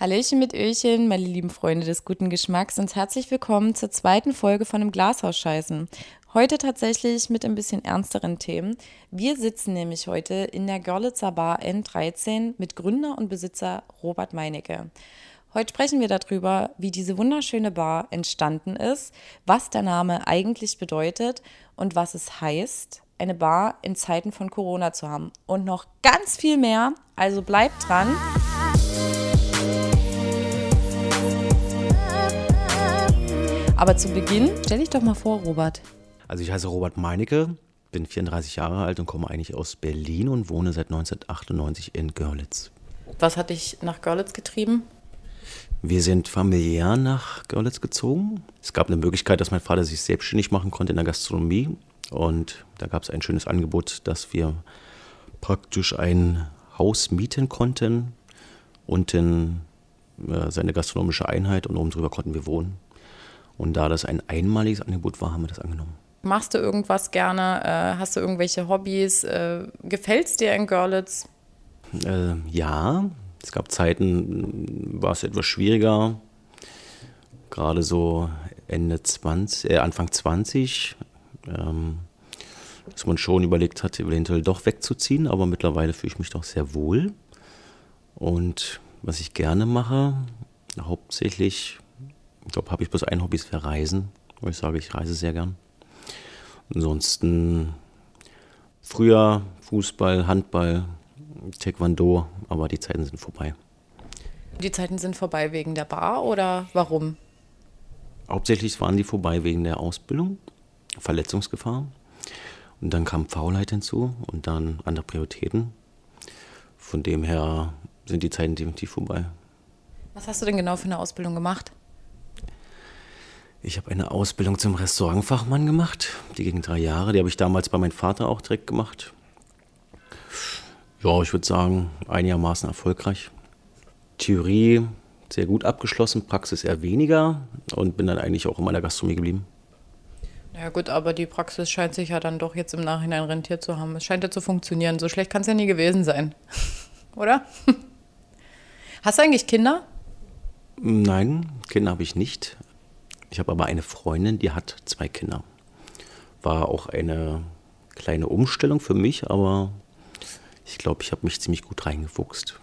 Hallöchen mit Öchen, meine lieben Freunde des guten Geschmacks und herzlich willkommen zur zweiten Folge von dem Glashaus scheißen. Heute tatsächlich mit ein bisschen ernsteren Themen. Wir sitzen nämlich heute in der Görlitzer Bar N13 mit Gründer und Besitzer Robert Meinecke. Heute sprechen wir darüber, wie diese wunderschöne Bar entstanden ist, was der Name eigentlich bedeutet und was es heißt, eine Bar in Zeiten von Corona zu haben. Und noch ganz viel mehr, also bleibt dran. Aber zu Beginn, stell dich doch mal vor, Robert. Also ich heiße Robert Meinecke, bin 34 Jahre alt und komme eigentlich aus Berlin und wohne seit 1998 in Görlitz. Was hat dich nach Görlitz getrieben? Wir sind familiär nach Görlitz gezogen. Es gab eine Möglichkeit, dass mein Vater sich selbstständig machen konnte in der Gastronomie. Und da gab es ein schönes Angebot, dass wir praktisch ein Haus mieten konnten, unten äh, seine gastronomische Einheit und oben drüber konnten wir wohnen. Und da das ein einmaliges Angebot war, haben wir das angenommen. Machst du irgendwas gerne? Äh, hast du irgendwelche Hobbys? Äh, Gefällt es dir in Görlitz? Äh, ja, es gab Zeiten, war es etwas schwieriger. Gerade so Ende 20, äh, Anfang 20, ähm, dass man schon überlegt hat, eventuell doch wegzuziehen, aber mittlerweile fühle ich mich doch sehr wohl. Und was ich gerne mache, hauptsächlich ich glaube, habe ich bloß ein Hobby, ist Reisen, wo ich sage, ich reise sehr gern. Ansonsten früher Fußball, Handball, Taekwondo, aber die Zeiten sind vorbei. Die Zeiten sind vorbei wegen der Bar oder warum? Hauptsächlich waren die vorbei wegen der Ausbildung, Verletzungsgefahr. Und dann kam Faulheit hinzu und dann andere Prioritäten. Von dem her sind die Zeiten definitiv vorbei. Was hast du denn genau für eine Ausbildung gemacht? Ich habe eine Ausbildung zum Restaurantfachmann gemacht. Die ging drei Jahre. Die habe ich damals bei meinem Vater auch direkt gemacht. Ja, ich würde sagen, einigermaßen erfolgreich. Theorie sehr gut abgeschlossen, Praxis eher weniger und bin dann eigentlich auch in meiner Gastronomie geblieben. Ja gut, aber die Praxis scheint sich ja dann doch jetzt im Nachhinein rentiert zu haben. Es scheint ja zu funktionieren. So schlecht kann es ja nie gewesen sein. Oder? Hast du eigentlich Kinder? Nein, Kinder habe ich nicht. Ich habe aber eine Freundin, die hat zwei Kinder. War auch eine kleine Umstellung für mich, aber ich glaube, ich habe mich ziemlich gut reingefuchst.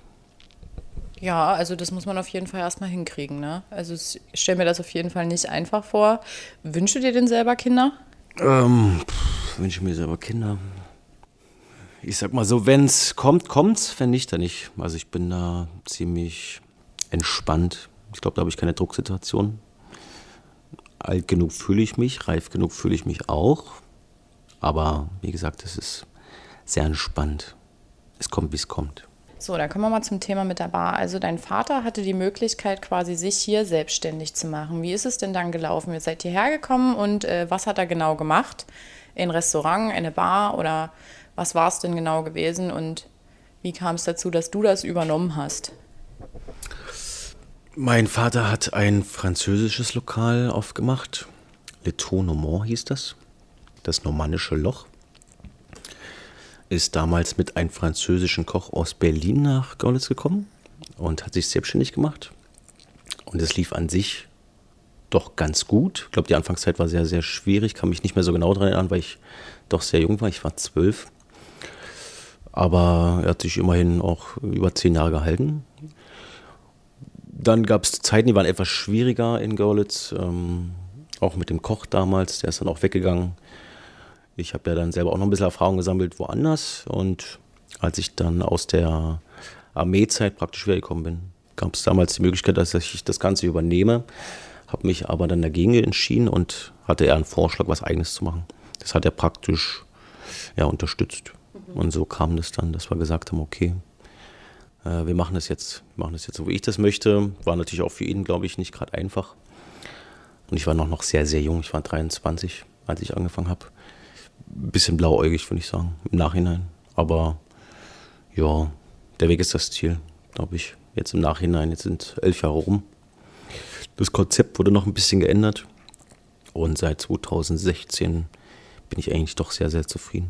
Ja, also das muss man auf jeden Fall erstmal hinkriegen. Ne? Also ich stelle mir das auf jeden Fall nicht einfach vor. Wünschst du dir denn selber Kinder? Ähm, wünsche mir selber Kinder. Ich sag mal so, wenn es kommt, kommt's. Wenn nicht, dann nicht. Also ich bin da ziemlich entspannt. Ich glaube, da habe ich keine Drucksituation alt genug fühle ich mich, reif genug fühle ich mich auch. Aber wie gesagt, es ist sehr entspannt. Es kommt, wie es kommt. So, dann kommen wir mal zum Thema mit der Bar. Also dein Vater hatte die Möglichkeit, quasi sich hier selbstständig zu machen. Wie ist es denn dann gelaufen? Ihr seid hierher gekommen und äh, was hat er genau gemacht? Ein Restaurant, eine Bar oder was war es denn genau gewesen und wie kam es dazu, dass du das übernommen hast? Mein Vater hat ein französisches Lokal aufgemacht. Le Tour Normand hieß das. Das normannische Loch. Ist damals mit einem französischen Koch aus Berlin nach Görlitz gekommen und hat sich selbstständig gemacht. Und es lief an sich doch ganz gut. Ich glaube, die Anfangszeit war sehr, sehr schwierig. Kann mich nicht mehr so genau daran erinnern, weil ich doch sehr jung war. Ich war zwölf. Aber er hat sich immerhin auch über zehn Jahre gehalten. Dann gab es Zeiten, die waren etwas schwieriger in Görlitz. Ähm, auch mit dem Koch damals, der ist dann auch weggegangen. Ich habe ja dann selber auch noch ein bisschen Erfahrung gesammelt woanders. Und als ich dann aus der Armeezeit praktisch wiedergekommen bin, gab es damals die Möglichkeit, dass ich das Ganze übernehme. Habe mich aber dann dagegen entschieden und hatte eher einen Vorschlag, was Eigenes zu machen. Das hat er praktisch ja, unterstützt. Und so kam das dann, dass wir gesagt haben, okay, wir machen das jetzt, machen das jetzt so, wie ich das möchte. War natürlich auch für ihn, glaube ich, nicht gerade einfach. Und ich war noch, noch sehr, sehr jung. Ich war 23, als ich angefangen habe. Bisschen blauäugig, würde ich sagen, im Nachhinein. Aber ja, der Weg ist das Ziel, glaube ich. Jetzt im Nachhinein, jetzt sind elf Jahre rum. Das Konzept wurde noch ein bisschen geändert. Und seit 2016 bin ich eigentlich doch sehr, sehr zufrieden.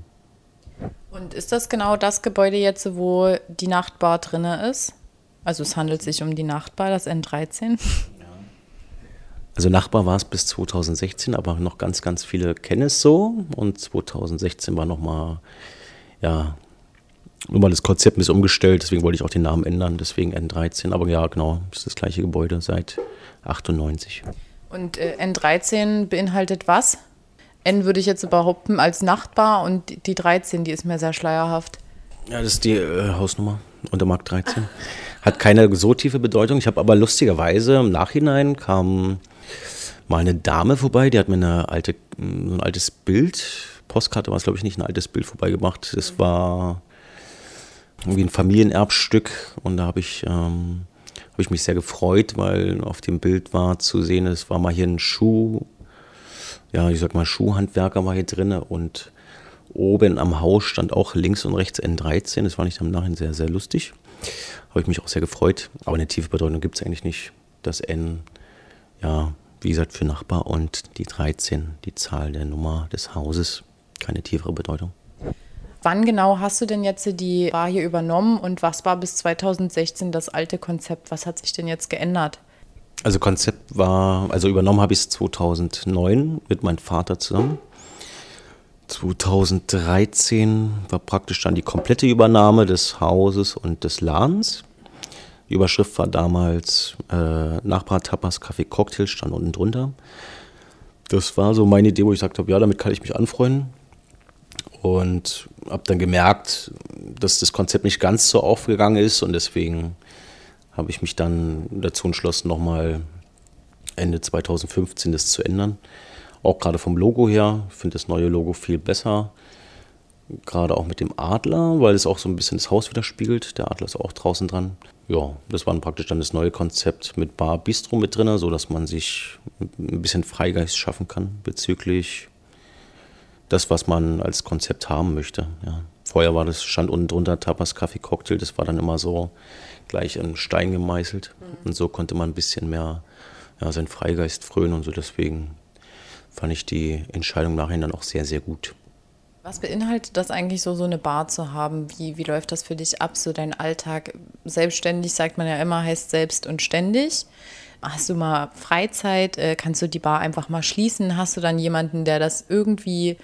Und ist das genau das Gebäude jetzt, wo die Nachtbar drinne ist? Also es handelt sich um die Nachbar, das N13. Also Nachbar war es bis 2016, aber noch ganz, ganz viele kennen es so. Und 2016 war nochmal, ja, nur mal das Konzept ein bisschen umgestellt, deswegen wollte ich auch den Namen ändern, deswegen N13. Aber ja, genau, das ist das gleiche Gebäude seit 98. Und äh, N13 beinhaltet was? N würde ich jetzt behaupten als Nachbar und die 13, die ist mir sehr schleierhaft. Ja, das ist die äh, Hausnummer unter Mark 13. Hat keine so tiefe Bedeutung. Ich habe aber lustigerweise im Nachhinein kam mal eine Dame vorbei, die hat mir eine alte, ein altes Bild, Postkarte war es glaube ich nicht, ein altes Bild vorbeigebracht. Das war irgendwie ein Familienerbstück und da habe ich, ähm, hab ich mich sehr gefreut, weil auf dem Bild war zu sehen, es war mal hier ein Schuh, ja, ich sag mal Schuhhandwerker war hier drin und oben am Haus stand auch links und rechts N13. Das war nicht am Nachhinein sehr, sehr lustig. Habe ich mich auch sehr gefreut. Aber eine tiefe Bedeutung gibt es eigentlich nicht. Das N, ja, wie gesagt, für Nachbar und die 13, die Zahl der Nummer des Hauses. Keine tiefere Bedeutung. Wann genau hast du denn jetzt die Bar hier übernommen und was war bis 2016 das alte Konzept? Was hat sich denn jetzt geändert? Also Konzept war, also übernommen habe ich es 2009 mit meinem Vater zusammen. 2013 war praktisch dann die komplette Übernahme des Hauses und des Ladens. Die Überschrift war damals äh, Nachbar Tapas Kaffee Cocktail, stand unten drunter. Das war so meine Idee, wo ich gesagt habe, ja, damit kann ich mich anfreunden. Und habe dann gemerkt, dass das Konzept nicht ganz so aufgegangen ist und deswegen habe ich mich dann dazu entschlossen, nochmal Ende 2015 das zu ändern. Auch gerade vom Logo her, ich finde das neue Logo viel besser. Gerade auch mit dem Adler, weil es auch so ein bisschen das Haus widerspiegelt. Der Adler ist auch draußen dran. Ja, das war praktisch dann das neue Konzept mit Bar Bistro mit drin, sodass man sich ein bisschen Freigeist schaffen kann bezüglich das, was man als Konzept haben möchte. Ja. Vorher war das, stand unten drunter Tapas Kaffee Cocktail, das war dann immer so gleich in Stein gemeißelt. Mhm. Und so konnte man ein bisschen mehr ja, seinen Freigeist frönen und so. Deswegen fand ich die Entscheidung nachher dann auch sehr, sehr gut. Was beinhaltet das eigentlich so, so eine Bar zu haben? Wie, wie läuft das für dich ab, so dein Alltag? Selbstständig sagt man ja immer, heißt selbst und ständig. Hast du mal Freizeit? Äh, kannst du die Bar einfach mal schließen? Hast du dann jemanden, der das irgendwie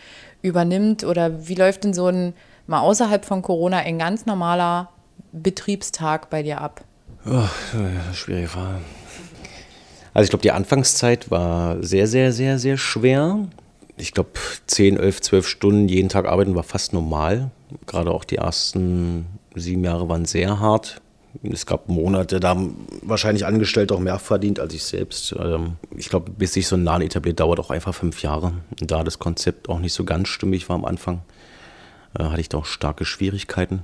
übernimmt? Oder wie läuft denn so ein, mal außerhalb von Corona, ein ganz normaler Betriebstag bei dir ab? Oh, schwierige Frage. Also ich glaube, die Anfangszeit war sehr, sehr, sehr, sehr schwer. Ich glaube, 10, 11, 12 Stunden jeden Tag arbeiten war fast normal. Gerade auch die ersten sieben Jahre waren sehr hart. Es gab Monate, da haben wahrscheinlich Angestellte auch mehr verdient als ich selbst. Ähm, ich glaube, bis sich so ein Laden etabliert, dauert auch einfach fünf Jahre. Da das Konzept auch nicht so ganz stimmig war am Anfang, äh, hatte ich da auch starke Schwierigkeiten.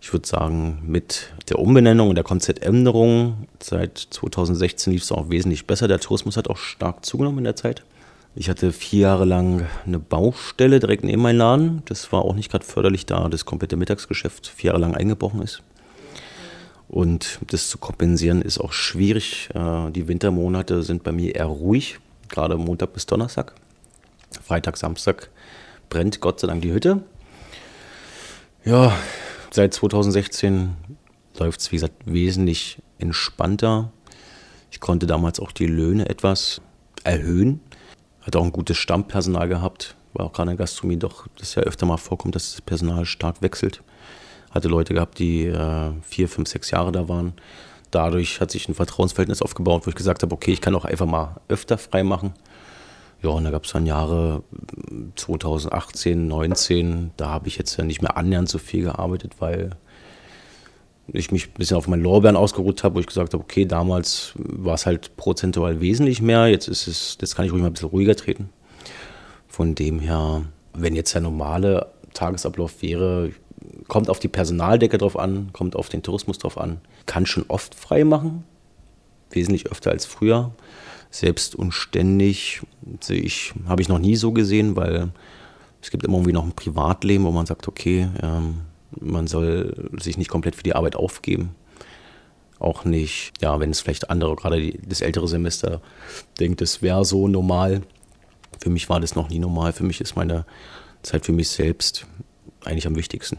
Ich würde sagen, mit der Umbenennung und der Konzeptänderung seit 2016 lief es auch wesentlich besser. Der Tourismus hat auch stark zugenommen in der Zeit. Ich hatte vier Jahre lang eine Baustelle direkt neben meinem Laden. Das war auch nicht gerade förderlich, da das komplette Mittagsgeschäft vier Jahre lang eingebrochen ist. Und das zu kompensieren ist auch schwierig. Äh, die Wintermonate sind bei mir eher ruhig, gerade Montag bis Donnerstag. Freitag, Samstag brennt Gott sei Dank die Hütte. Ja, seit 2016 läuft es, wie gesagt, wesentlich entspannter. Ich konnte damals auch die Löhne etwas erhöhen. Hatte auch ein gutes Stammpersonal gehabt. War auch gerade in der Gastronomie doch, das ja öfter mal vorkommt, dass das Personal stark wechselt. Hatte Leute gehabt, die äh, vier, fünf, sechs Jahre da waren. Dadurch hat sich ein Vertrauensverhältnis aufgebaut, wo ich gesagt habe, okay, ich kann auch einfach mal öfter frei machen. Ja, und da gab es dann Jahre 2018, 2019, da habe ich jetzt ja nicht mehr annähernd so viel gearbeitet, weil ich mich ein bisschen auf meinen Lorbeeren ausgeruht habe, wo ich gesagt habe, okay, damals war es halt prozentual wesentlich mehr, jetzt ist es, jetzt kann ich ruhig mal ein bisschen ruhiger treten. Von dem her, wenn jetzt der normale Tagesablauf wäre, kommt auf die Personaldecke drauf an, kommt auf den Tourismus drauf an, kann schon oft frei machen, wesentlich öfter als früher selbst und ständig sehe ich, habe ich noch nie so gesehen, weil es gibt immer irgendwie noch ein Privatleben, wo man sagt, okay, ähm, man soll sich nicht komplett für die Arbeit aufgeben. Auch nicht, ja, wenn es vielleicht andere, gerade die, das ältere Semester, denkt, es wäre so normal. Für mich war das noch nie normal. Für mich ist meine Zeit für mich selbst eigentlich am wichtigsten.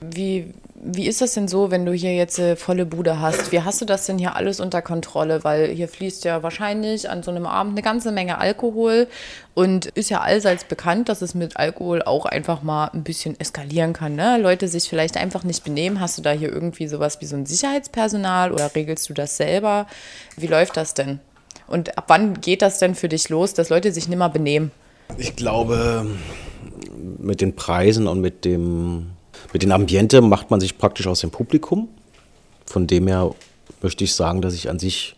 Wie, wie ist das denn so, wenn du hier jetzt äh, volle Bude hast? Wie hast du das denn hier alles unter Kontrolle? Weil hier fließt ja wahrscheinlich an so einem Abend eine ganze Menge Alkohol und ist ja allseits bekannt, dass es mit Alkohol auch einfach mal ein bisschen eskalieren kann. Ne? Leute sich vielleicht einfach nicht benehmen. Hast du da hier irgendwie sowas wie so ein Sicherheitspersonal oder regelst du das selber? Wie läuft das denn? Und ab wann geht das denn für dich los, dass Leute sich nicht mehr benehmen? Ich glaube, mit den Preisen und mit dem mit dem Ambiente macht man sich praktisch aus dem Publikum. Von dem her möchte ich sagen, dass ich an sich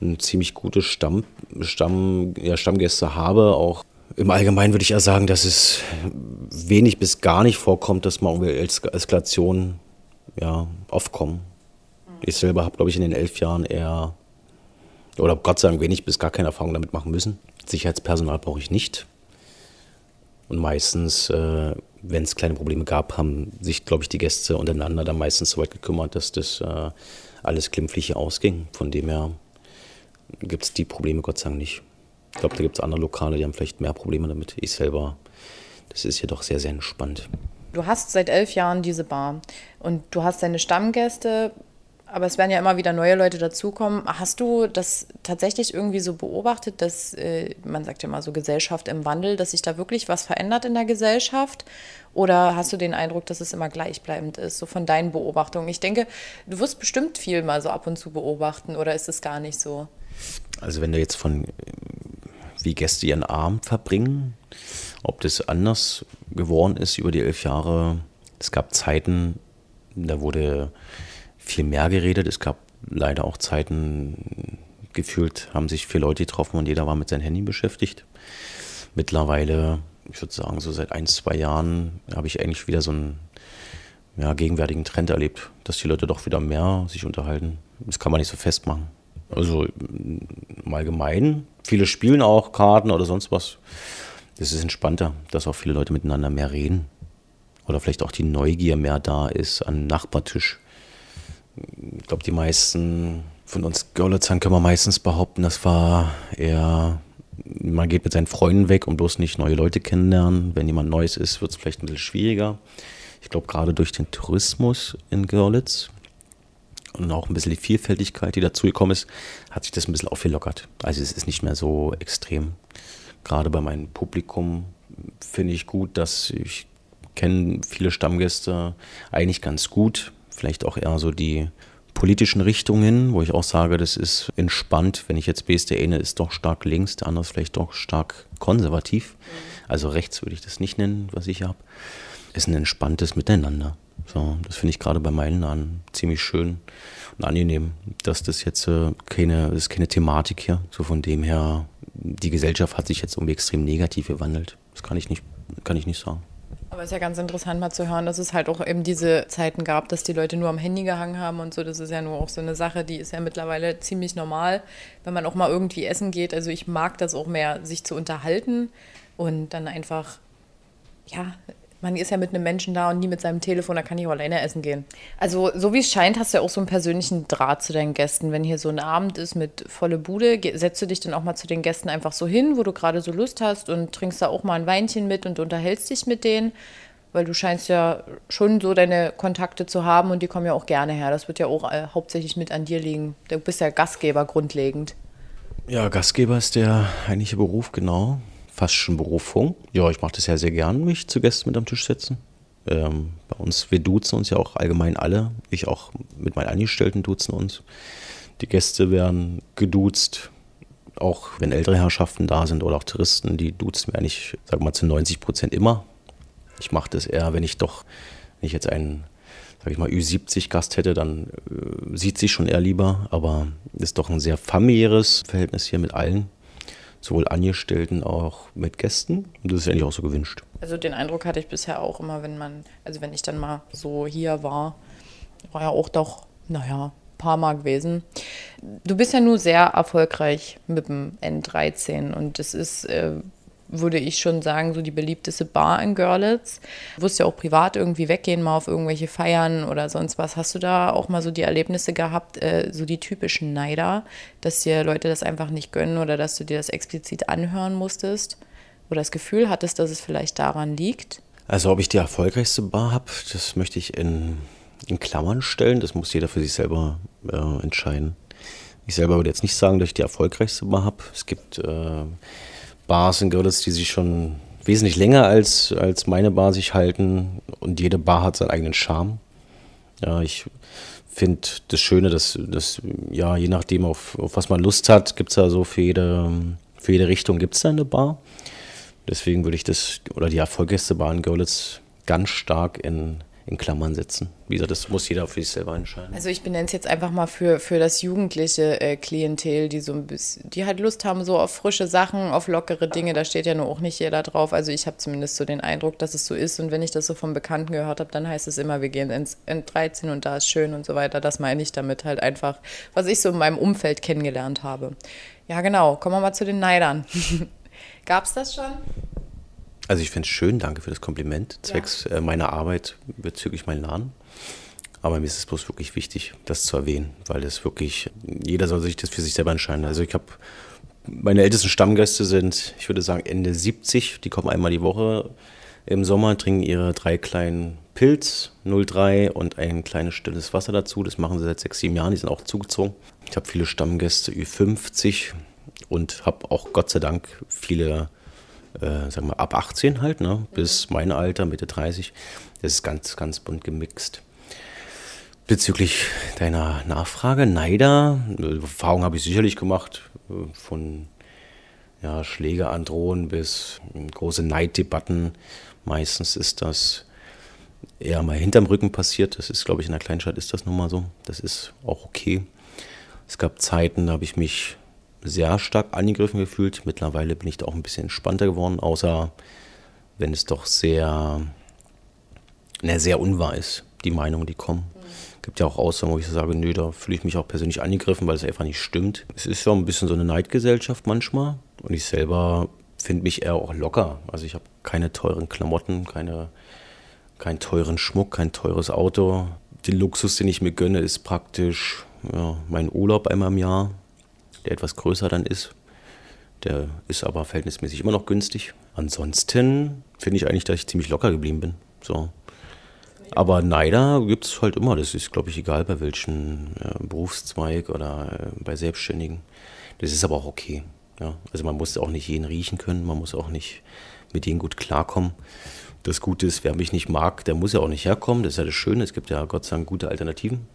ein ziemlich gute Stamm, Stamm, ja, Stammgäste habe. Auch im Allgemeinen würde ich eher sagen, dass es wenig bis gar nicht vorkommt, dass mal Eskalationen ja, aufkommen. Ich selber habe, glaube ich, in den elf Jahren eher, oder Gott sei Dank, wenig bis gar keine Erfahrung damit machen müssen. Sicherheitspersonal brauche ich nicht. Und meistens, äh, wenn es kleine Probleme gab, haben sich, glaube ich, die Gäste untereinander dann meistens so weit gekümmert, dass das äh, alles glimpflich ausging. Von dem her gibt es die Probleme Gott sei Dank nicht. Ich glaube, da gibt es andere Lokale, die haben vielleicht mehr Probleme damit. Ich selber, das ist hier doch sehr, sehr entspannt. Du hast seit elf Jahren diese Bar und du hast deine Stammgäste aber es werden ja immer wieder neue Leute dazukommen. Hast du das tatsächlich irgendwie so beobachtet, dass, äh, man sagt ja immer so Gesellschaft im Wandel, dass sich da wirklich was verändert in der Gesellschaft? Oder hast du den Eindruck, dass es immer gleichbleibend ist, so von deinen Beobachtungen? Ich denke, du wirst bestimmt viel mal so ab und zu beobachten, oder ist es gar nicht so? Also wenn du jetzt von, wie Gäste ihren Abend verbringen, ob das anders geworden ist über die elf Jahre. Es gab Zeiten, da wurde viel mehr geredet. Es gab leider auch Zeiten, gefühlt haben sich vier Leute getroffen und jeder war mit seinem Handy beschäftigt. Mittlerweile, ich würde sagen, so seit ein, zwei Jahren habe ich eigentlich wieder so einen ja, gegenwärtigen Trend erlebt, dass die Leute doch wieder mehr sich unterhalten. Das kann man nicht so festmachen. Also im Allgemeinen, viele spielen auch Karten oder sonst was. Es ist entspannter, dass auch viele Leute miteinander mehr reden. Oder vielleicht auch die Neugier mehr da ist an Nachbartisch ich glaube, die meisten von uns Görlitzern können wir meistens behaupten, das war eher, man geht mit seinen Freunden weg und bloß nicht neue Leute kennenlernen. Wenn jemand Neues ist, wird es vielleicht ein bisschen schwieriger. Ich glaube, gerade durch den Tourismus in Görlitz und auch ein bisschen die Vielfältigkeit, die dazugekommen ist, hat sich das ein bisschen aufgelockert. Also es ist nicht mehr so extrem. Gerade bei meinem Publikum finde ich gut, dass ich kenne viele Stammgäste eigentlich ganz gut vielleicht auch eher so die politischen Richtungen, wo ich auch sage, das ist entspannt, wenn ich jetzt der eine ist doch stark links, der andere ist vielleicht doch stark konservativ. Also rechts würde ich das nicht nennen, was ich habe. Ist ein entspanntes Miteinander. So, das finde ich gerade bei Meilennahen ziemlich schön und angenehm, dass das jetzt äh, keine, das ist keine Thematik hier. So von dem her, die Gesellschaft hat sich jetzt irgendwie extrem negativ gewandelt. Das kann ich nicht, kann ich nicht sagen. Aber es ist ja ganz interessant mal zu hören, dass es halt auch eben diese Zeiten gab, dass die Leute nur am Handy gehangen haben und so. Das ist ja nur auch so eine Sache, die ist ja mittlerweile ziemlich normal, wenn man auch mal irgendwie essen geht. Also ich mag das auch mehr, sich zu unterhalten und dann einfach, ja, man ist ja mit einem Menschen da und nie mit seinem Telefon, da kann ich auch alleine essen gehen. Also, so wie es scheint, hast du ja auch so einen persönlichen Draht zu deinen Gästen. Wenn hier so ein Abend ist mit volle Bude, setzt du dich dann auch mal zu den Gästen einfach so hin, wo du gerade so Lust hast und trinkst da auch mal ein Weinchen mit und unterhältst dich mit denen. Weil du scheinst ja schon so deine Kontakte zu haben und die kommen ja auch gerne her. Das wird ja auch äh, hauptsächlich mit an dir liegen. Du bist ja Gastgeber grundlegend. Ja, Gastgeber ist der eigentliche Beruf, genau fast schon Berufung. Ja, ich mache das ja sehr gern, mich zu Gästen mit am Tisch setzen. Ähm, bei uns, wir duzen uns ja auch allgemein alle. Ich auch mit meinen Angestellten duzen uns. Die Gäste werden geduzt. Auch wenn ältere Herrschaften da sind oder auch Touristen, die duzen wir eigentlich, sag mal, zu 90 Prozent immer. Ich mache das eher, wenn ich doch, wenn ich jetzt einen, sag ich mal, Ü70-Gast hätte, dann äh, sieht sich schon eher lieber. Aber ist doch ein sehr familiäres Verhältnis hier mit allen sowohl Angestellten auch mit Gästen. Und das ist eigentlich auch so gewünscht. Also den Eindruck hatte ich bisher auch immer, wenn man, also wenn ich dann mal so hier war, war ja auch doch, naja, paar Mal gewesen. Du bist ja nur sehr erfolgreich mit dem N13 und es ist äh, würde ich schon sagen, so die beliebteste Bar in Görlitz. Du wirst ja auch privat irgendwie weggehen, mal auf irgendwelche Feiern oder sonst was. Hast du da auch mal so die Erlebnisse gehabt, äh, so die typischen Neider, dass dir Leute das einfach nicht gönnen oder dass du dir das explizit anhören musstest? Oder das Gefühl hattest, dass es vielleicht daran liegt? Also ob ich die erfolgreichste Bar habe, das möchte ich in, in Klammern stellen. Das muss jeder für sich selber äh, entscheiden. Ich selber würde jetzt nicht sagen, dass ich die erfolgreichste Bar habe. Es gibt äh, Bars in Görlitz, die sich schon wesentlich länger als, als meine Bar sich halten und jede Bar hat seinen eigenen Charme. Ja, ich finde das Schöne, dass, dass ja, je nachdem, auf, auf was man Lust hat, gibt es da so für jede, für jede Richtung gibt es da eine Bar. Deswegen würde ich das, oder die erfolgreichste Bar in Görlitz ganz stark in in Klammern setzen. Wie gesagt, das muss jeder für sich selber entscheiden. Also ich benenne es jetzt einfach mal für, für das jugendliche äh, Klientel, die so ein bisschen, die halt Lust haben so auf frische Sachen, auf lockere Dinge. Da steht ja nur auch nicht jeder drauf. Also ich habe zumindest so den Eindruck, dass es so ist. Und wenn ich das so vom Bekannten gehört habe, dann heißt es immer, wir gehen ins N13 und da ist schön und so weiter. Das meine ich damit halt einfach, was ich so in meinem Umfeld kennengelernt habe. Ja, genau. Kommen wir mal zu den Neidern. Gab es das schon? Also ich finde es schön, danke für das Kompliment, zwecks ja. äh, meiner Arbeit bezüglich meinen Laden. Aber mir ist es bloß wirklich wichtig, das zu erwähnen, weil das wirklich, jeder soll sich das für sich selber entscheiden. Also ich habe, meine ältesten Stammgäste sind, ich würde sagen, Ende 70, die kommen einmal die Woche im Sommer, trinken ihre drei kleinen Pilz, 03 und ein kleines stilles Wasser dazu. Das machen sie seit sechs, sieben Jahren, die sind auch zugezogen. Ich habe viele Stammgäste, Ü50 und habe auch Gott sei Dank viele äh, sagen wir, ab 18 halt, ne, bis mein Alter, Mitte 30. Das ist ganz, ganz bunt gemixt. Bezüglich deiner Nachfrage, Neider, Erfahrung habe ich sicherlich gemacht, äh, von ja, Schläge androhen bis große Neiddebatten. Meistens ist das eher mal hinterm Rücken passiert. Das ist, glaube ich, in der Kleinstadt ist das nun mal so. Das ist auch okay. Es gab Zeiten, da habe ich mich sehr stark angegriffen gefühlt. Mittlerweile bin ich da auch ein bisschen entspannter geworden, außer wenn es doch sehr, ne, sehr unwahr ist, die Meinungen, die kommen. Es gibt ja auch Aussagen, wo ich sage, nö, da fühle ich mich auch persönlich angegriffen, weil es einfach nicht stimmt. Es ist ja ein bisschen so eine Neidgesellschaft manchmal und ich selber finde mich eher auch locker. Also ich habe keine teuren Klamotten, keine, keinen teuren Schmuck, kein teures Auto. Den Luxus, den ich mir gönne, ist praktisch ja, mein Urlaub einmal im Jahr der etwas größer dann ist. Der ist aber verhältnismäßig immer noch günstig. Ansonsten finde ich eigentlich, dass ich ziemlich locker geblieben bin. So. Aber Neider gibt es halt immer. Das ist, glaube ich, egal bei welchem äh, Berufszweig oder äh, bei Selbstständigen. Das ist aber auch okay. Ja. Also man muss auch nicht jeden riechen können, man muss auch nicht mit denen gut klarkommen. Das Gute ist, wer mich nicht mag, der muss ja auch nicht herkommen. Das ist ja das Schöne. Es gibt ja Gott sei Dank gute Alternativen.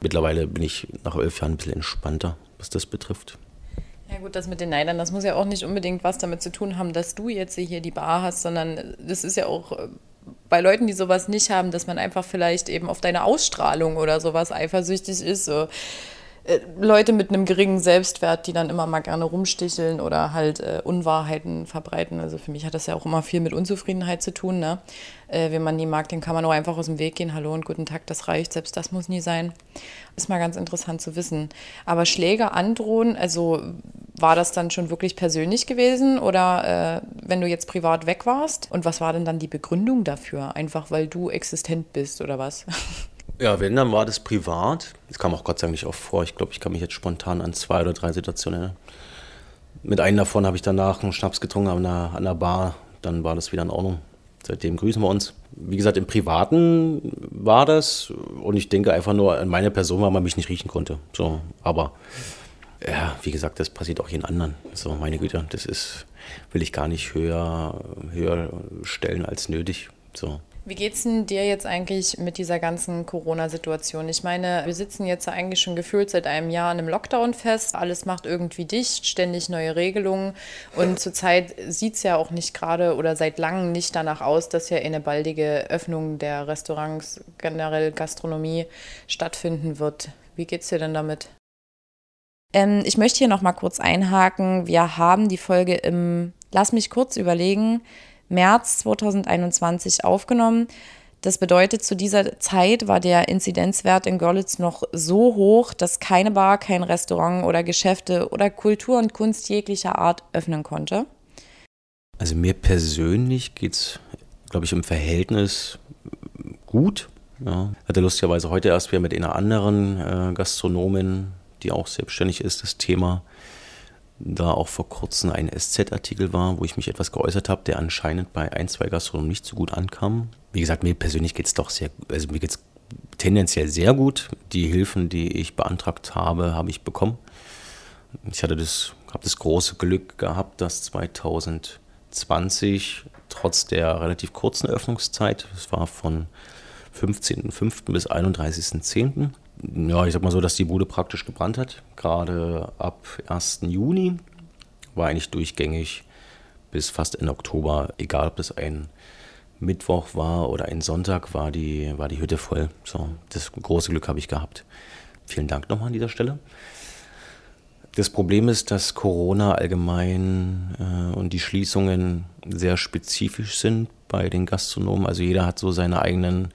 Mittlerweile bin ich nach elf Jahren ein bisschen entspannter was das betrifft. Ja gut, das mit den Neidern, das muss ja auch nicht unbedingt was damit zu tun haben, dass du jetzt hier die Bar hast, sondern das ist ja auch äh, bei Leuten, die sowas nicht haben, dass man einfach vielleicht eben auf deine Ausstrahlung oder sowas eifersüchtig ist. So. Äh, Leute mit einem geringen Selbstwert, die dann immer mal gerne rumsticheln oder halt äh, Unwahrheiten verbreiten. Also für mich hat das ja auch immer viel mit Unzufriedenheit zu tun. Ne? Äh, wenn man nie mag, den kann man auch einfach aus dem Weg gehen. Hallo und guten Tag, das reicht. Selbst das muss nie sein. Ist mal ganz interessant zu wissen. Aber Schläge androhen, also war das dann schon wirklich persönlich gewesen oder äh, wenn du jetzt privat weg warst? Und was war denn dann die Begründung dafür? Einfach weil du existent bist oder was? Ja, wenn, dann war das privat. Das kam auch Gott sei Dank nicht oft vor. Ich glaube, ich kann mich jetzt spontan an zwei oder drei Situationen erinnern. Mit einem davon habe ich danach einen Schnaps getrunken an der, an der Bar. Dann war das wieder in Ordnung. Seitdem grüßen wir uns. Wie gesagt, im Privaten war das. Und ich denke einfach nur an meine Person, weil man mich nicht riechen konnte. So, aber ja, wie gesagt, das passiert auch jeden anderen. So, meine Güte, das ist, will ich gar nicht höher, höher stellen als nötig. So. Wie geht's denn dir jetzt eigentlich mit dieser ganzen Corona-Situation? Ich meine, wir sitzen jetzt eigentlich schon gefühlt seit einem Jahr in einem Lockdown fest. Alles macht irgendwie dicht, ständig neue Regelungen. Und zurzeit sieht es ja auch nicht gerade oder seit langem nicht danach aus, dass ja eine baldige Öffnung der Restaurants, generell Gastronomie stattfinden wird. Wie geht's dir denn damit? Ähm, ich möchte hier noch mal kurz einhaken. Wir haben die Folge im, lass mich kurz überlegen, März 2021 aufgenommen. Das bedeutet, zu dieser Zeit war der Inzidenzwert in Görlitz noch so hoch, dass keine Bar, kein Restaurant oder Geschäfte oder Kultur und Kunst jeglicher Art öffnen konnte. Also mir persönlich geht es, glaube ich, im Verhältnis gut. Ja. Hatte lustigerweise heute erst wieder mit einer anderen äh, Gastronomin, die auch selbstständig ist, das Thema da auch vor kurzem ein SZ-Artikel war, wo ich mich etwas geäußert habe, der anscheinend bei ein, zwei Gastronomen nicht so gut ankam. Wie gesagt, mir persönlich geht es doch sehr, also mir geht es tendenziell sehr gut. Die Hilfen, die ich beantragt habe, habe ich bekommen. Ich hatte das, habe das große Glück gehabt, dass 2020 trotz der relativ kurzen Öffnungszeit, es war von 15.05. bis 31.10., ja, ich sag mal so, dass die Bude praktisch gebrannt hat. Gerade ab 1. Juni war eigentlich durchgängig bis fast Ende Oktober, egal ob das ein Mittwoch war oder ein Sonntag, war die, war die Hütte voll. So, das große Glück habe ich gehabt. Vielen Dank nochmal an dieser Stelle. Das Problem ist, dass Corona allgemein äh, und die Schließungen sehr spezifisch sind bei den Gastronomen. Also jeder hat so seine eigenen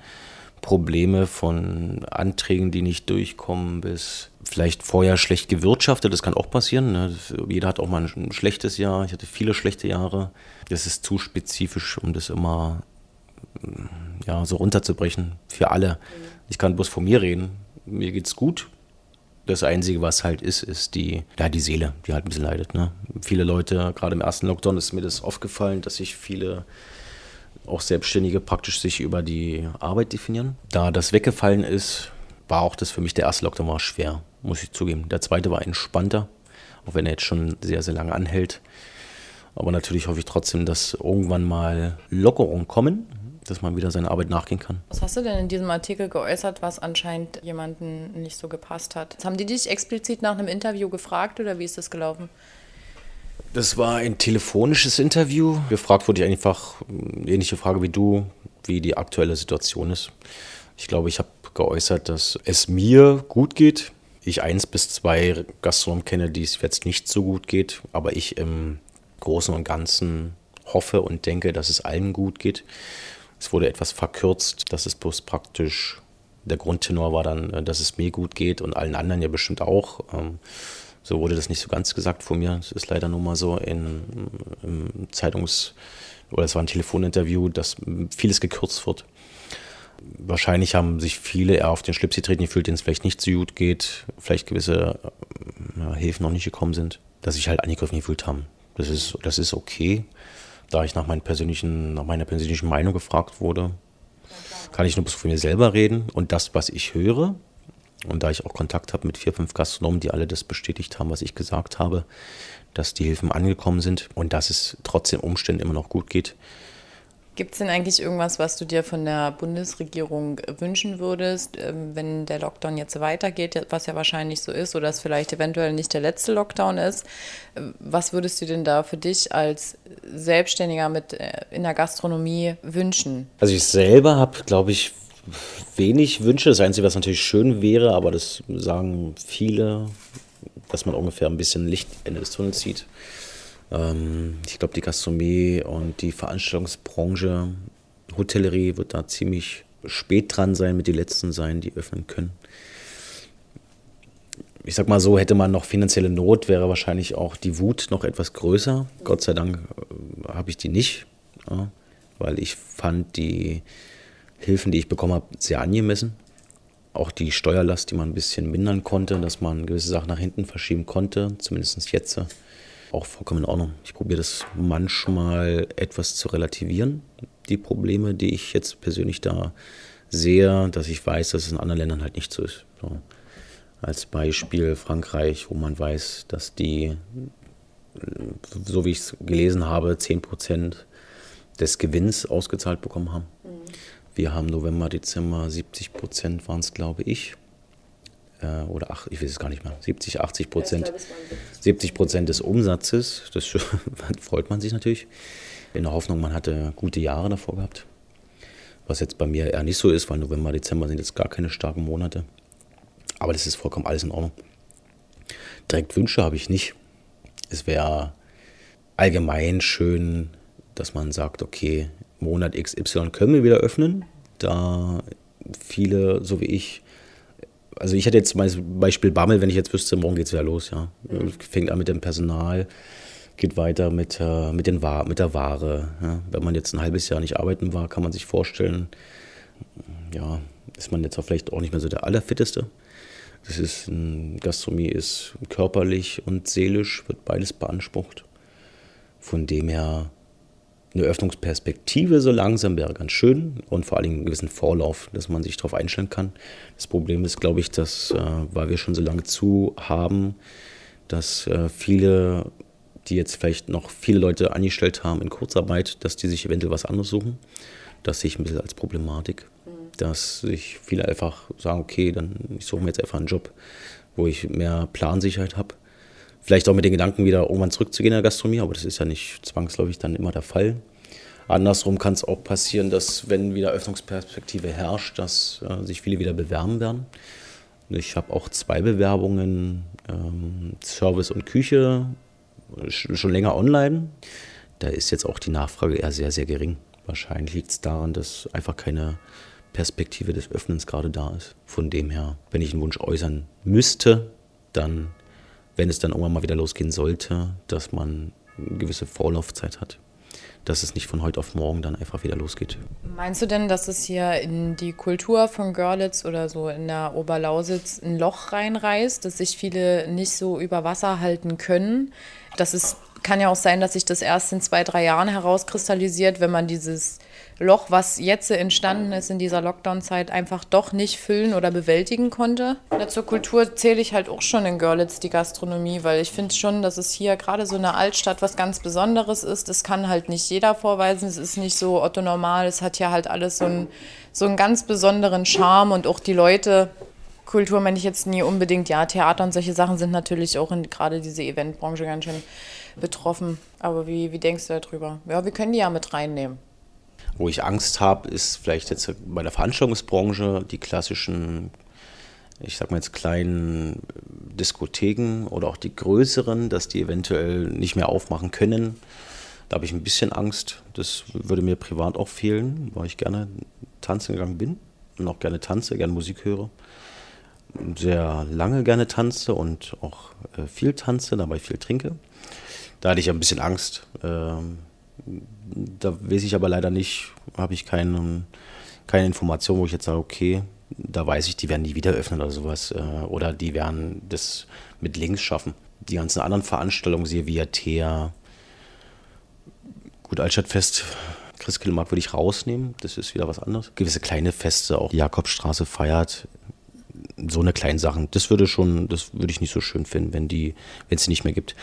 Probleme von Anträgen, die nicht durchkommen, bis vielleicht vorher schlecht gewirtschaftet. Das kann auch passieren. Ne? Jeder hat auch mal ein schlechtes Jahr. Ich hatte viele schlechte Jahre. Das ist zu spezifisch, um das immer ja, so runterzubrechen für alle. Ich kann bloß von mir reden. Mir geht's gut. Das Einzige, was halt ist, ist die, ja, die Seele, die halt ein bisschen leidet. Ne? Viele Leute, gerade im ersten Lockdown ist mir das aufgefallen, dass sich viele auch Selbstständige praktisch sich über die Arbeit definieren. Da das weggefallen ist, war auch das für mich der erste Lockdown war schwer, muss ich zugeben. Der zweite war entspannter, auch wenn er jetzt schon sehr, sehr lange anhält. Aber natürlich hoffe ich trotzdem, dass irgendwann mal Lockerungen kommen, dass man wieder seiner Arbeit nachgehen kann. Was hast du denn in diesem Artikel geäußert, was anscheinend jemandem nicht so gepasst hat? Haben die dich explizit nach einem Interview gefragt oder wie ist das gelaufen? Das war ein telefonisches Interview. Gefragt wurde ich einfach eine ähnliche Frage wie du, wie die aktuelle Situation ist. Ich glaube, ich habe geäußert, dass es mir gut geht. Ich eins bis zwei Gastronomen kenne, die es jetzt nicht so gut geht, aber ich im Großen und Ganzen hoffe und denke, dass es allen gut geht. Es wurde etwas verkürzt, dass es bloß praktisch der Grundtenor war dann, dass es mir gut geht und allen anderen ja bestimmt auch. So wurde das nicht so ganz gesagt von mir. Es ist leider nur mal so in, im Zeitungs- oder es war ein Telefoninterview, dass vieles gekürzt wird. Wahrscheinlich haben sich viele eher auf den Schlips getreten gefühlt, denen es vielleicht nicht so gut geht, vielleicht gewisse ja, Hilfen noch nicht gekommen sind, dass sich halt angegriffen gefühlt haben. Das ist, das ist okay. Da ich nach, meinen persönlichen, nach meiner persönlichen Meinung gefragt wurde, kann ich nur von mir selber reden und das, was ich höre, und da ich auch Kontakt habe mit vier, fünf Gastronomen, die alle das bestätigt haben, was ich gesagt habe, dass die Hilfen angekommen sind und dass es trotzdem Umständen immer noch gut geht. Gibt es denn eigentlich irgendwas, was du dir von der Bundesregierung wünschen würdest, ähm, wenn der Lockdown jetzt weitergeht, was ja wahrscheinlich so ist, oder es vielleicht eventuell nicht der letzte Lockdown ist? Was würdest du denn da für dich als Selbstständiger mit äh, in der Gastronomie wünschen? Also ich selber habe, glaube ich, wenig Wünsche. Das Einzige, was natürlich schön wäre, aber das sagen viele, dass man ungefähr ein bisschen Licht Ende des Tunnels sieht. Ähm, ich glaube, die Gastronomie und die Veranstaltungsbranche, Hotellerie wird da ziemlich spät dran sein, mit die letzten sein, die öffnen können. Ich sag mal so, hätte man noch finanzielle Not, wäre wahrscheinlich auch die Wut noch etwas größer. Gott sei Dank äh, habe ich die nicht, ja, weil ich fand die Hilfen, die ich bekommen habe, sehr angemessen. Auch die Steuerlast, die man ein bisschen mindern konnte, dass man gewisse Sachen nach hinten verschieben konnte, zumindest jetzt, auch vollkommen in Ordnung. Ich probiere das manchmal etwas zu relativieren, die Probleme, die ich jetzt persönlich da sehe, dass ich weiß, dass es in anderen Ländern halt nicht so ist. So. Als Beispiel Frankreich, wo man weiß, dass die, so wie ich es gelesen habe, 10% des Gewinns ausgezahlt bekommen haben. Wir haben November, Dezember 70 Prozent waren es, glaube ich. Äh, oder ach, ich weiß es gar nicht mehr. 70, 80 Prozent. 70 Prozent des Umsatzes. Das freut man sich natürlich. In der Hoffnung, man hatte gute Jahre davor gehabt. Was jetzt bei mir eher nicht so ist, weil November, Dezember sind jetzt gar keine starken Monate. Aber das ist vollkommen alles in Ordnung. Direkt Wünsche habe ich nicht. Es wäre allgemein schön, dass man sagt, okay, Monat XY können wir wieder öffnen, da viele, so wie ich, also ich hätte jetzt zum Beispiel Bammel, wenn ich jetzt wüsste, morgen geht es wieder los, ja. Mhm. Fängt an mit dem Personal, geht weiter mit, äh, mit, den Wa mit der Ware. Ja. Wenn man jetzt ein halbes Jahr nicht arbeiten war, kann man sich vorstellen, ja, ist man jetzt auch vielleicht auch nicht mehr so der Allerfitteste. Das ist, Gastronomie ist körperlich und seelisch, wird beides beansprucht. Von dem her eine Öffnungsperspektive so langsam wäre ganz schön und vor allem einen gewissen Vorlauf, dass man sich darauf einstellen kann. Das Problem ist, glaube ich, dass, äh, weil wir schon so lange zu haben, dass äh, viele, die jetzt vielleicht noch viele Leute angestellt haben in Kurzarbeit, dass die sich eventuell was anderes suchen. Das sehe ich ein bisschen als Problematik. Mhm. Dass sich viele einfach sagen, okay, dann ich suche mir jetzt einfach einen Job, wo ich mehr Plansicherheit habe Vielleicht auch mit den Gedanken, wieder irgendwann zurückzugehen in der Gastronomie, aber das ist ja nicht zwangsläufig dann immer der Fall. Andersrum kann es auch passieren, dass wenn wieder Öffnungsperspektive herrscht, dass äh, sich viele wieder bewerben werden. Ich habe auch zwei Bewerbungen, ähm, Service und Küche, schon länger online. Da ist jetzt auch die Nachfrage eher sehr, sehr gering. Wahrscheinlich liegt es daran, dass einfach keine Perspektive des Öffnens gerade da ist. Von dem her, wenn ich einen Wunsch äußern müsste, dann wenn es dann irgendwann mal wieder losgehen sollte, dass man eine gewisse Vorlaufzeit hat. Dass es nicht von heute auf morgen dann einfach wieder losgeht. Meinst du denn, dass es hier in die Kultur von Görlitz oder so in der Oberlausitz ein Loch reinreißt, dass sich viele nicht so über Wasser halten können? Dass es kann ja auch sein, dass sich das erst in zwei, drei Jahren herauskristallisiert, wenn man dieses Loch, was jetzt entstanden ist in dieser Lockdown-Zeit, einfach doch nicht füllen oder bewältigen konnte. Ja, zur Kultur zähle ich halt auch schon in Görlitz die Gastronomie, weil ich finde schon, dass es hier gerade so eine Altstadt was ganz Besonderes ist. Das kann halt nicht jeder vorweisen. Es ist nicht so Otto normal. Es hat ja halt alles so einen, so einen ganz besonderen Charme und auch die Leute. Kultur meine ich jetzt nie unbedingt. Ja, Theater und solche Sachen sind natürlich auch in gerade diese Eventbranche ganz schön betroffen. Aber wie, wie denkst du darüber? Ja, wir können die ja mit reinnehmen. Wo ich Angst habe, ist vielleicht jetzt bei der Veranstaltungsbranche die klassischen, ich sag mal jetzt kleinen Diskotheken oder auch die größeren, dass die eventuell nicht mehr aufmachen können. Da habe ich ein bisschen Angst. Das würde mir privat auch fehlen, weil ich gerne tanzen gegangen bin und auch gerne tanze, gerne Musik höre. Sehr lange gerne tanze und auch äh, viel tanze, dabei viel trinke. Da hatte ich ein bisschen Angst. Ähm, da weiß ich aber leider nicht, habe ich keinen, keine Information, wo ich jetzt sage, okay, da weiß ich, die werden nie wieder öffnen oder sowas. Äh, oder die werden das mit links schaffen. Die ganzen anderen Veranstaltungen, siehe via Thea, gut, Altstadtfest, Christkindlmarkt würde ich rausnehmen, das ist wieder was anderes. Gewisse kleine Feste, auch die Jakobstraße feiert, so eine kleinen Sachen, das würde schon, das würde ich nicht so schön finden, wenn die, wenn es sie nicht mehr gibt.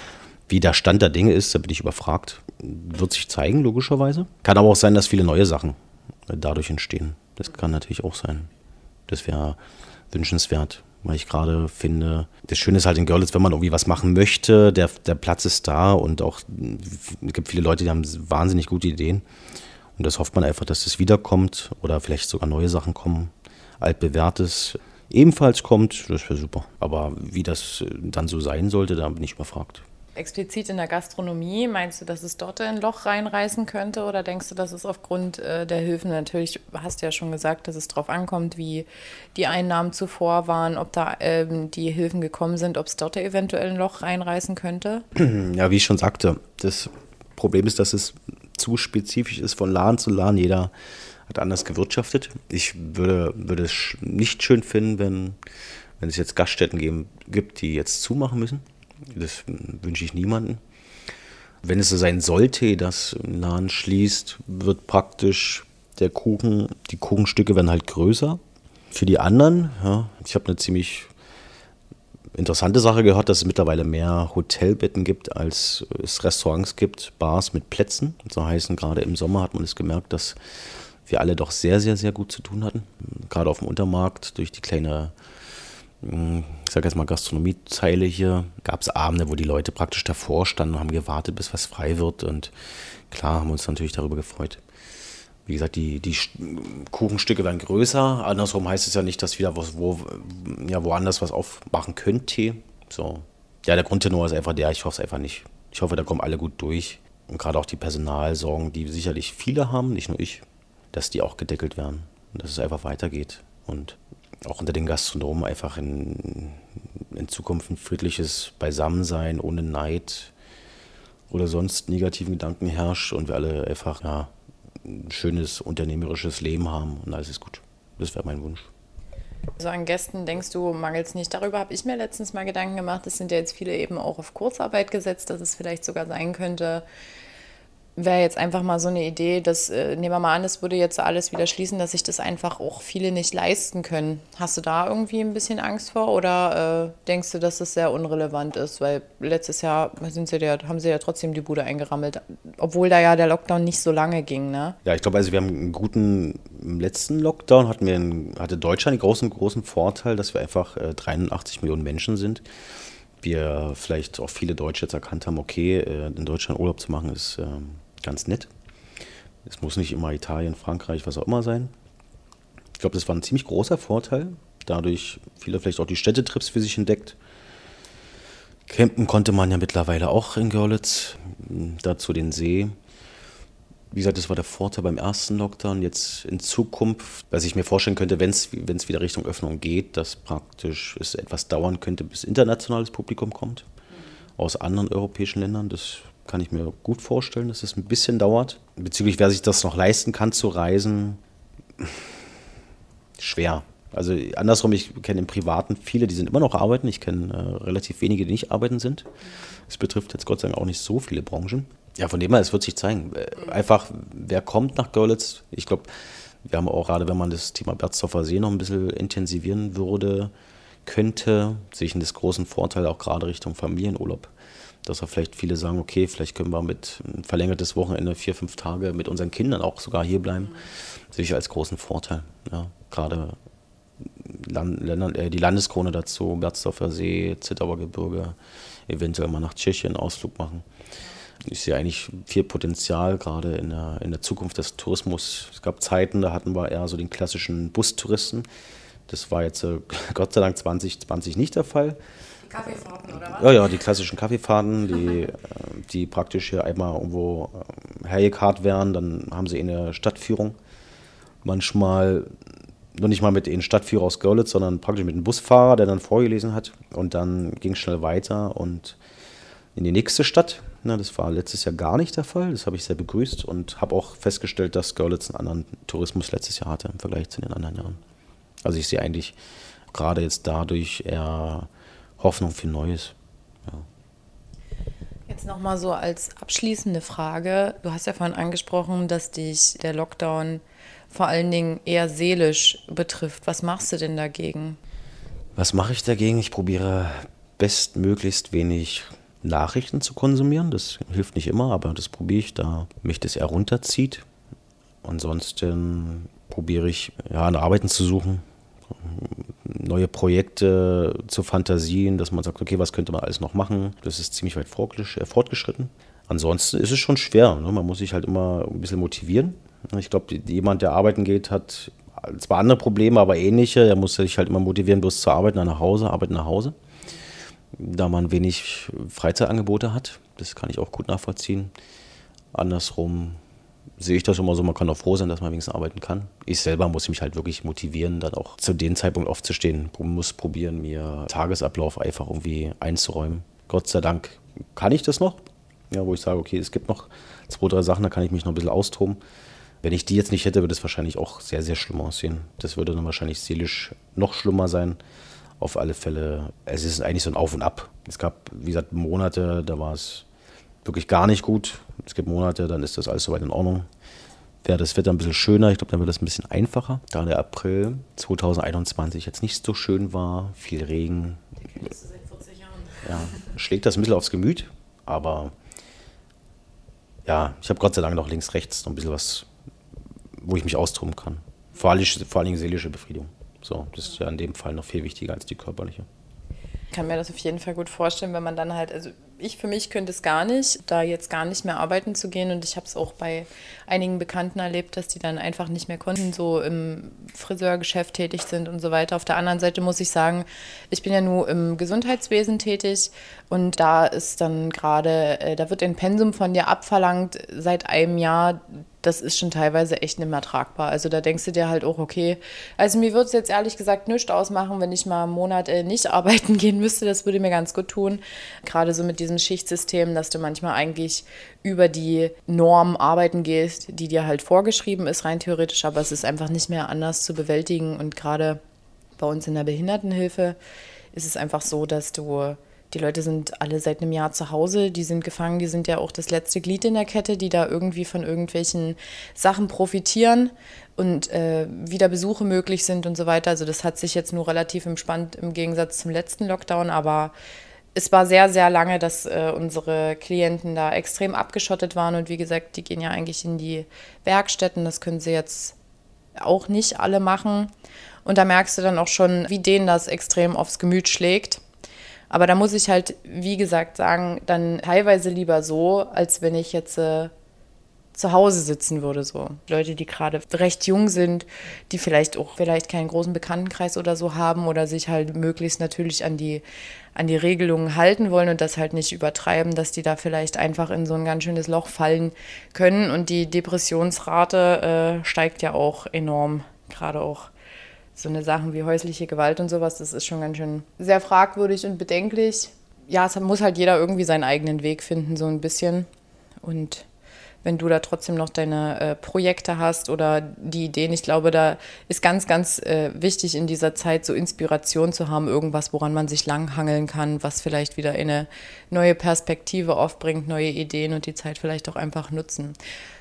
Wie der Stand der Dinge ist, da bin ich überfragt. Wird sich zeigen, logischerweise. Kann aber auch sein, dass viele neue Sachen dadurch entstehen. Das kann natürlich auch sein. Das wäre wünschenswert, weil ich gerade finde, das Schöne ist halt in Görlitz, wenn man irgendwie was machen möchte, der, der Platz ist da und auch es gibt viele Leute, die haben wahnsinnig gute Ideen. Und das hofft man einfach, dass das wiederkommt oder vielleicht sogar neue Sachen kommen, altbewährtes ebenfalls kommt, das wäre super. Aber wie das dann so sein sollte, da bin ich überfragt explizit in der Gastronomie, meinst du, dass es dort ein Loch reinreißen könnte oder denkst du, dass es aufgrund äh, der Hilfen, natürlich hast du ja schon gesagt, dass es darauf ankommt, wie die Einnahmen zuvor waren, ob da ähm, die Hilfen gekommen sind, ob es dort eventuell ein Loch reinreißen könnte? Ja, wie ich schon sagte, das Problem ist, dass es zu spezifisch ist von Laden zu Laden. Jeder hat anders gewirtschaftet. Ich würde, würde es nicht schön finden, wenn, wenn es jetzt Gaststätten geben, gibt, die jetzt zumachen müssen das wünsche ich niemanden. Wenn es so sein sollte, dass ein Laden schließt, wird praktisch der Kuchen, die Kuchenstücke werden halt größer. Für die anderen, ja, ich habe eine ziemlich interessante Sache gehört, dass es mittlerweile mehr Hotelbetten gibt, als es Restaurants gibt, Bars mit Plätzen. So heißen, gerade im Sommer hat man es gemerkt, dass wir alle doch sehr, sehr, sehr gut zu tun hatten. Gerade auf dem Untermarkt durch die kleine ich sage jetzt mal Gastronomiezeile hier, gab es Abende, wo die Leute praktisch davor standen und haben gewartet, bis was frei wird. Und klar haben uns natürlich darüber gefreut. Wie gesagt, die, die Kuchenstücke werden größer. Andersrum heißt es ja nicht, dass wieder was, wo, ja, woanders was aufmachen könnte. So. Ja, der Grundtenor ist einfach der, ich hoffe es einfach nicht. Ich hoffe, da kommen alle gut durch. Und gerade auch die Personalsorgen, die sicherlich viele haben, nicht nur ich, dass die auch gedeckelt werden. Und dass es einfach weitergeht. Und auch unter den Gastronomen einfach in, in Zukunft ein friedliches Beisammensein ohne Neid oder sonst negativen Gedanken herrscht und wir alle einfach ja, ein schönes unternehmerisches Leben haben und alles ist gut. Das wäre mein Wunsch. So an Gästen denkst du, mangelt es nicht. Darüber habe ich mir letztens mal Gedanken gemacht. Es sind ja jetzt viele eben auch auf Kurzarbeit gesetzt, dass es vielleicht sogar sein könnte, wäre jetzt einfach mal so eine Idee, dass, äh, nehmen wir mal an, es würde jetzt alles wieder schließen, dass sich das einfach auch viele nicht leisten können. Hast du da irgendwie ein bisschen Angst vor oder äh, denkst du, dass das sehr unrelevant ist? Weil letztes Jahr sind sie ja, haben sie ja trotzdem die Bude eingerammelt, obwohl da ja der Lockdown nicht so lange ging, ne? Ja, ich glaube, also wir haben einen guten, im letzten Lockdown hatten wir einen, hatte Deutschland einen großen, großen Vorteil, dass wir einfach äh, 83 Millionen Menschen sind wir vielleicht auch viele Deutsche jetzt erkannt haben, okay, äh, in Deutschland Urlaub zu machen ist ähm, ganz nett. Es muss nicht immer Italien, Frankreich, was auch immer sein. Ich glaube, das war ein ziemlich großer Vorteil. Dadurch viele vielleicht auch die Städtetrips für sich entdeckt. Campen konnte man ja mittlerweile auch in Görlitz, dazu den See. Wie gesagt, das war der Vorteil beim ersten Lockdown. Jetzt in Zukunft, was ich mir vorstellen könnte, wenn es wieder Richtung Öffnung geht, dass praktisch es etwas dauern könnte, bis internationales Publikum kommt aus anderen europäischen Ländern. Das kann ich mir gut vorstellen, dass es ein bisschen dauert. Bezüglich, wer sich das noch leisten kann zu reisen, schwer. Also andersrum, ich kenne im Privaten viele, die sind immer noch arbeiten. Ich kenne äh, relativ wenige, die nicht arbeiten sind. Es betrifft jetzt Gott sei Dank auch nicht so viele Branchen. Ja, von dem her, es wird sich zeigen. Äh, einfach, wer kommt nach Görlitz? Ich glaube, wir haben auch gerade, wenn man das Thema Berzdorfer See noch ein bisschen intensivieren würde, könnte, sich in das großen Vorteil auch gerade Richtung Familienurlaub dass auch vielleicht viele sagen, okay, vielleicht können wir mit ein verlängertes Wochenende, vier, fünf Tage mit unseren Kindern auch sogar hier bleiben. Mhm. Sehe ich als großen Vorteil. Ja, gerade Land, Ländern, äh, die Landeskrone dazu, Berzdorfer See, Zittauer Gebirge, eventuell mal nach Tschechien Ausflug machen. Ich sehe eigentlich viel Potenzial, gerade in der, in der Zukunft des Tourismus. Es gab Zeiten, da hatten wir eher so den klassischen Bustouristen. Das war jetzt äh, Gott sei Dank 2020 nicht der Fall. Kaffeefahrten oder was? Ja, ja, die klassischen Kaffeefahrten, die, äh, die praktisch hier einmal irgendwo äh, hergekarrt werden, dann haben sie eine Stadtführung. Manchmal nur nicht mal mit den Stadtführer aus Görlitz, sondern praktisch mit dem Busfahrer, der dann vorgelesen hat. Und dann ging es schnell weiter und in die nächste Stadt. Na, das war letztes Jahr gar nicht der Fall. Das habe ich sehr begrüßt und habe auch festgestellt, dass Görlitz einen anderen Tourismus letztes Jahr hatte im Vergleich zu den anderen Jahren. Also ich sehe eigentlich gerade jetzt dadurch eher Hoffnung für Neues. Ja. Jetzt nochmal so als abschließende Frage. Du hast ja vorhin angesprochen, dass dich der Lockdown vor allen Dingen eher seelisch betrifft. Was machst du denn dagegen? Was mache ich dagegen? Ich probiere bestmöglichst wenig Nachrichten zu konsumieren. Das hilft nicht immer, aber das probiere ich, da mich das eher runterzieht. Ansonsten probiere ich, ja, an Arbeiten zu suchen, neue Projekte zu Fantasien, dass man sagt, okay, was könnte man alles noch machen? Das ist ziemlich weit äh, fortgeschritten. Ansonsten ist es schon schwer. Ne? Man muss sich halt immer ein bisschen motivieren. Ich glaube, jemand, der arbeiten geht, hat zwar andere Probleme, aber ähnliche. Er muss sich halt immer motivieren, bloß zu arbeiten, nach Hause, arbeiten nach Hause. Da man wenig Freizeitangebote hat. Das kann ich auch gut nachvollziehen. Andersrum sehe ich das immer so, man kann auch froh sein, dass man wenigstens arbeiten kann. Ich selber muss mich halt wirklich motivieren, dann auch zu dem Zeitpunkt aufzustehen. Muss probieren, mir Tagesablauf einfach irgendwie einzuräumen. Gott sei Dank kann ich das noch. Ja, wo ich sage, okay, es gibt noch zwei, drei Sachen, da kann ich mich noch ein bisschen austoben. Wenn ich die jetzt nicht hätte, würde es wahrscheinlich auch sehr, sehr schlimm aussehen. Das würde dann wahrscheinlich seelisch noch schlimmer sein. Auf alle Fälle, es ist eigentlich so ein Auf und Ab. Es gab, wie gesagt, Monate, da war es wirklich gar nicht gut. Es gibt Monate, dann ist das alles soweit in Ordnung. Wäre das Wetter ein bisschen schöner, ich glaube, dann wird das ein bisschen einfacher. Da der April 2021 jetzt nicht so schön war, viel Regen. Ja, schlägt das ein bisschen aufs Gemüt, aber ja, ich habe Gott sei Dank noch links, rechts noch ein bisschen was, wo ich mich austoben kann. Vor allem, vor allem seelische Befriedigung. So, das ist ja in dem Fall noch viel wichtiger als die körperliche. Ich kann mir das auf jeden Fall gut vorstellen, wenn man dann halt, also ich für mich könnte es gar nicht, da jetzt gar nicht mehr arbeiten zu gehen. Und ich habe es auch bei einigen Bekannten erlebt, dass die dann einfach nicht mehr konnten, so im Friseurgeschäft tätig sind und so weiter. Auf der anderen Seite muss ich sagen, ich bin ja nur im Gesundheitswesen tätig und da ist dann gerade, äh, da wird ein Pensum von dir abverlangt seit einem Jahr, das ist schon teilweise echt nicht mehr tragbar. Also da denkst du dir halt auch, okay, also mir würde es jetzt ehrlich gesagt nichts ausmachen, wenn ich mal einen Monat äh, nicht arbeiten gehen müsste. Das würde mir ganz gut tun. Gerade so mit diesem Schichtsystem, dass du manchmal eigentlich über die Norm arbeiten gehst, die dir halt vorgeschrieben ist, rein theoretisch, aber es ist einfach nicht mehr anders zu bewältigen und gerade bei uns in der Behindertenhilfe ist es einfach so, dass du die Leute sind alle seit einem Jahr zu Hause, die sind gefangen, die sind ja auch das letzte Glied in der Kette, die da irgendwie von irgendwelchen Sachen profitieren und äh, wieder Besuche möglich sind und so weiter. Also das hat sich jetzt nur relativ entspannt im Gegensatz zum letzten Lockdown, aber es war sehr, sehr lange, dass äh, unsere Klienten da extrem abgeschottet waren und wie gesagt, die gehen ja eigentlich in die Werkstätten, das können sie jetzt auch nicht alle machen. Und da merkst du dann auch schon, wie denen das extrem aufs Gemüt schlägt. Aber da muss ich halt, wie gesagt, sagen, dann teilweise lieber so, als wenn ich jetzt äh, zu Hause sitzen würde. So Leute, die gerade recht jung sind, die vielleicht auch vielleicht keinen großen Bekanntenkreis oder so haben oder sich halt möglichst natürlich an die an die Regelungen halten wollen und das halt nicht übertreiben, dass die da vielleicht einfach in so ein ganz schönes Loch fallen können. Und die Depressionsrate äh, steigt ja auch enorm, gerade auch so eine Sachen wie häusliche Gewalt und sowas, das ist schon ganz schön sehr fragwürdig und bedenklich. Ja, es muss halt jeder irgendwie seinen eigenen Weg finden, so ein bisschen. Und wenn du da trotzdem noch deine äh, Projekte hast oder die Ideen. Ich glaube, da ist ganz, ganz äh, wichtig in dieser Zeit so Inspiration zu haben, irgendwas, woran man sich langhangeln kann, was vielleicht wieder eine neue Perspektive aufbringt, neue Ideen und die Zeit vielleicht auch einfach nutzen.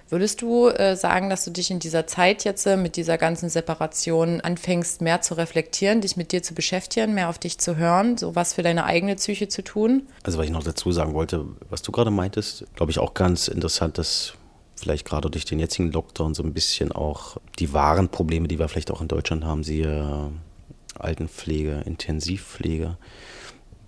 Würdest du äh, sagen, dass du dich in dieser Zeit jetzt äh, mit dieser ganzen Separation anfängst, mehr zu reflektieren, dich mit dir zu beschäftigen, mehr auf dich zu hören, so was für deine eigene Psyche zu tun? Also, was ich noch dazu sagen wollte, was du gerade meintest, glaube ich auch ganz interessant, dass vielleicht gerade durch den jetzigen Lockdown so ein bisschen auch die wahren Probleme, die wir vielleicht auch in Deutschland haben, siehe Altenpflege, Intensivpflege,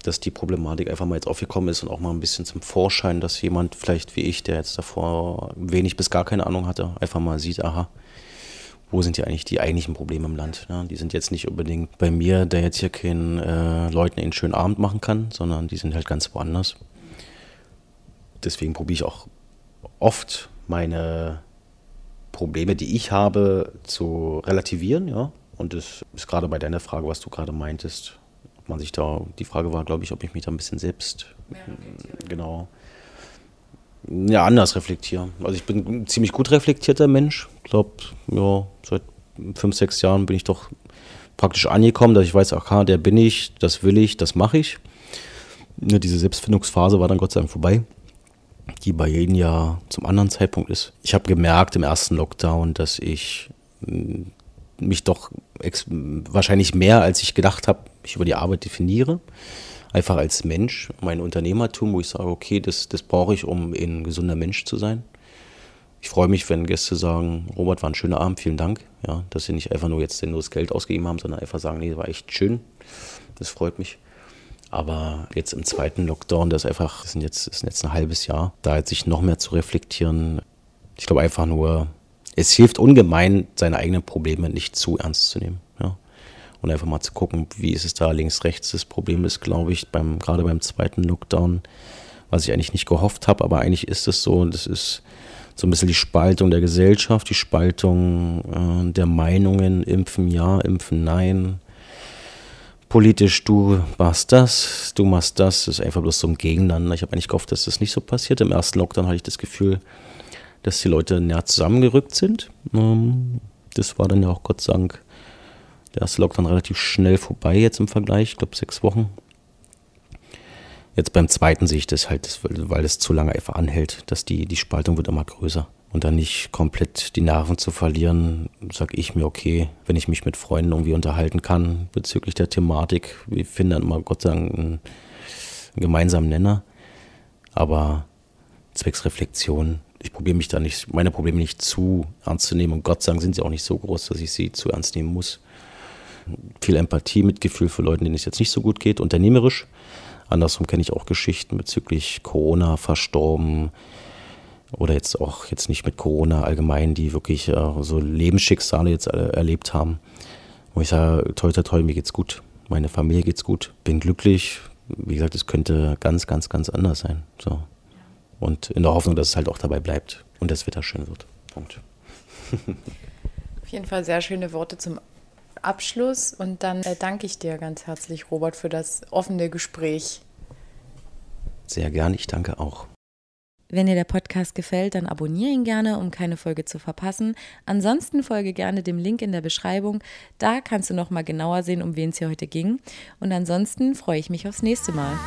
dass die Problematik einfach mal jetzt aufgekommen ist und auch mal ein bisschen zum Vorschein, dass jemand vielleicht wie ich, der jetzt davor wenig bis gar keine Ahnung hatte, einfach mal sieht, aha, wo sind ja eigentlich die eigentlichen Probleme im Land? Ja, die sind jetzt nicht unbedingt bei mir, der jetzt hier keinen äh, Leuten einen schönen Abend machen kann, sondern die sind halt ganz woanders. Deswegen probiere ich auch oft meine Probleme, die ich habe, zu relativieren, ja. Und das ist gerade bei deiner Frage, was du gerade meintest, man sich da, die Frage war, glaube ich, ob ich mich da ein bisschen selbst, genau, ja, anders reflektiere. Also ich bin ein ziemlich gut reflektierter Mensch. Ich glaube, ja, seit fünf, sechs Jahren bin ich doch praktisch angekommen, dass ich weiß, aha, der bin ich, das will ich, das mache ich. Ja, diese Selbstfindungsphase war dann Gott sei Dank vorbei, die bei jedem ja zum anderen Zeitpunkt ist. Ich habe gemerkt im ersten Lockdown, dass ich hm, mich doch wahrscheinlich mehr, als ich gedacht habe, mich über die Arbeit definiere. Einfach als Mensch, mein Unternehmertum, wo ich sage, okay, das, das brauche ich, um ein gesunder Mensch zu sein. Ich freue mich, wenn Gäste sagen, Robert, war ein schöner Abend, vielen Dank. Ja, dass sie nicht einfach nur jetzt nur das Geld ausgegeben haben, sondern einfach sagen, nee, war echt schön. Das freut mich. Aber jetzt im zweiten Lockdown, das ist einfach, das sind jetzt, das sind jetzt ein halbes Jahr, da jetzt sich noch mehr zu reflektieren. Ich glaube einfach nur, es hilft ungemein, seine eigenen Probleme nicht zu ernst zu nehmen. Und einfach mal zu gucken, wie ist es da links, rechts. Das Problem ist, glaube ich, beim, gerade beim zweiten Lockdown, was ich eigentlich nicht gehofft habe, aber eigentlich ist es so. Und das ist so ein bisschen die Spaltung der Gesellschaft, die Spaltung äh, der Meinungen, impfen ja, impfen nein. Politisch, du machst das, du machst das, das ist einfach bloß so ein Gegeneinander. Ich habe eigentlich gehofft, dass das nicht so passiert. Im ersten Lockdown hatte ich das Gefühl, dass die Leute näher zusammengerückt sind. Ähm, das war dann ja auch Gott sei Dank der erste Lockdown relativ schnell vorbei jetzt im Vergleich, ich glaube sechs Wochen. Jetzt beim zweiten sehe ich das halt, weil es zu lange einfach anhält, dass die, die Spaltung wird immer größer. Und dann nicht komplett die Nerven zu verlieren, sage ich mir, okay, wenn ich mich mit Freunden irgendwie unterhalten kann bezüglich der Thematik, wir finden dann immer Gott sei Dank einen, gemeinsamen Nenner. Aber zwecks Reflexion ich probiere mich da nicht, meine Probleme nicht zu ernst zu nehmen. Und Gott sei Dank sind sie auch nicht so groß, dass ich sie zu ernst nehmen muss. Viel Empathie, Mitgefühl für Leute, denen es jetzt nicht so gut geht, unternehmerisch. Andersrum kenne ich auch Geschichten bezüglich Corona, verstorben oder jetzt auch jetzt nicht mit Corona allgemein, die wirklich äh, so Lebensschicksale jetzt äh, erlebt haben. Wo ich sage, toll, toll, toll, mir geht's gut, meine Familie geht's gut, bin glücklich. Wie gesagt, es könnte ganz, ganz, ganz anders sein. So. Und in der Hoffnung, dass es halt auch dabei bleibt und das Wetter schön wird. Punkt. Auf jeden Fall sehr schöne Worte zum Abschluss. Und dann äh, danke ich dir ganz herzlich, Robert, für das offene Gespräch. Sehr gern, ich danke auch. Wenn dir der Podcast gefällt, dann abonniere ihn gerne, um keine Folge zu verpassen. Ansonsten folge gerne dem Link in der Beschreibung. Da kannst du noch mal genauer sehen, um wen es hier heute ging. Und ansonsten freue ich mich aufs nächste Mal.